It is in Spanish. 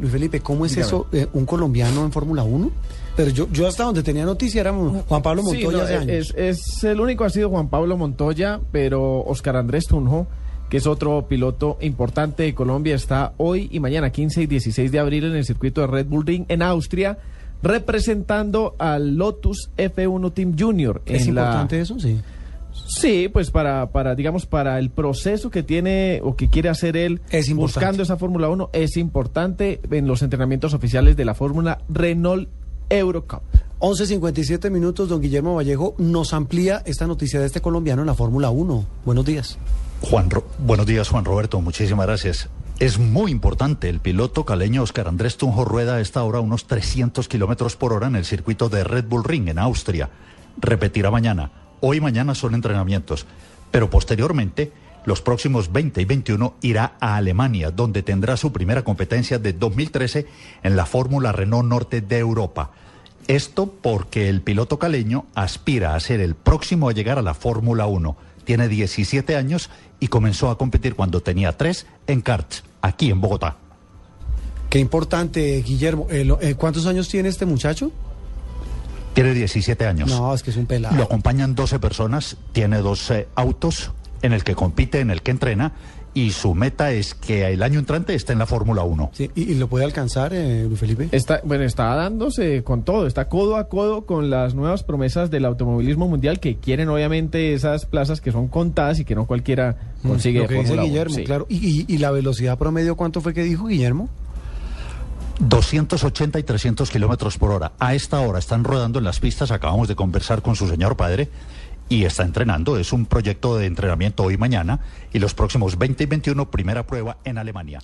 Luis Felipe, ¿cómo es eso, eh, un colombiano en Fórmula 1? Pero yo, yo hasta donde tenía noticia era Juan Pablo Montoya Sí, no, hace años. es, es el único ha sido Juan Pablo Montoya, pero Oscar Andrés Tunjo, que es otro piloto importante de Colombia, está hoy y mañana, 15 y 16 de abril, en el circuito de Red Bull Ring en Austria, representando al Lotus F1 Team Junior. ¿Es en la- importante eso? Sí. Sí, pues para, para, digamos, para el proceso que tiene o que quiere hacer él Es buscando esa Fórmula 1, es importante en los entrenamientos oficiales de la Fórmula Renault Eurocup. 11.57 minutos, don Guillermo Vallejo nos amplía esta noticia de este colombiano en la Fórmula 1. Buenos días. Juan, Ro- buenos días, Juan Roberto. Muchísimas gracias. Es muy importante. El piloto caleño Oscar Andrés Tunjo rueda a esta hora unos 300 kilómetros por hora en el circuito de Red Bull Ring en Austria. Repetirá mañana. Hoy y mañana son entrenamientos. Pero posteriormente, los próximos 20 y 21 irá a Alemania, donde tendrá su primera competencia de 2013 en la Fórmula Renault Norte de Europa. Esto porque el piloto caleño aspira a ser el próximo a llegar a la Fórmula 1. Tiene 17 años y comenzó a competir cuando tenía 3 en karts, aquí en Bogotá. Qué importante, Guillermo. Eh, eh, ¿Cuántos años tiene este muchacho? Tiene 17 años. No, es que es un Lo pelado. acompañan 12 personas, tiene dos eh, autos en el que compite, en el que entrena y su meta es que el año entrante esté en la Fórmula 1. Sí, ¿y, y lo puede alcanzar, eh, Luis Felipe? Está, bueno, está dándose con todo, está codo a codo con las nuevas promesas del automovilismo mundial que quieren obviamente esas plazas que son contadas y que no cualquiera consigue. Mm, Lo que dice. Guillermo, Sí. claro. ¿Y, y, y la velocidad promedio cuánto fue que dijo Guillermo? 280 y 300 kilómetros por hora. A esta hora están rodando en las pistas. Acabamos de conversar con su señor padre y está entrenando. Es un proyecto de entrenamiento hoy mañana y los próximos 20 y 21, primera prueba en Alemania.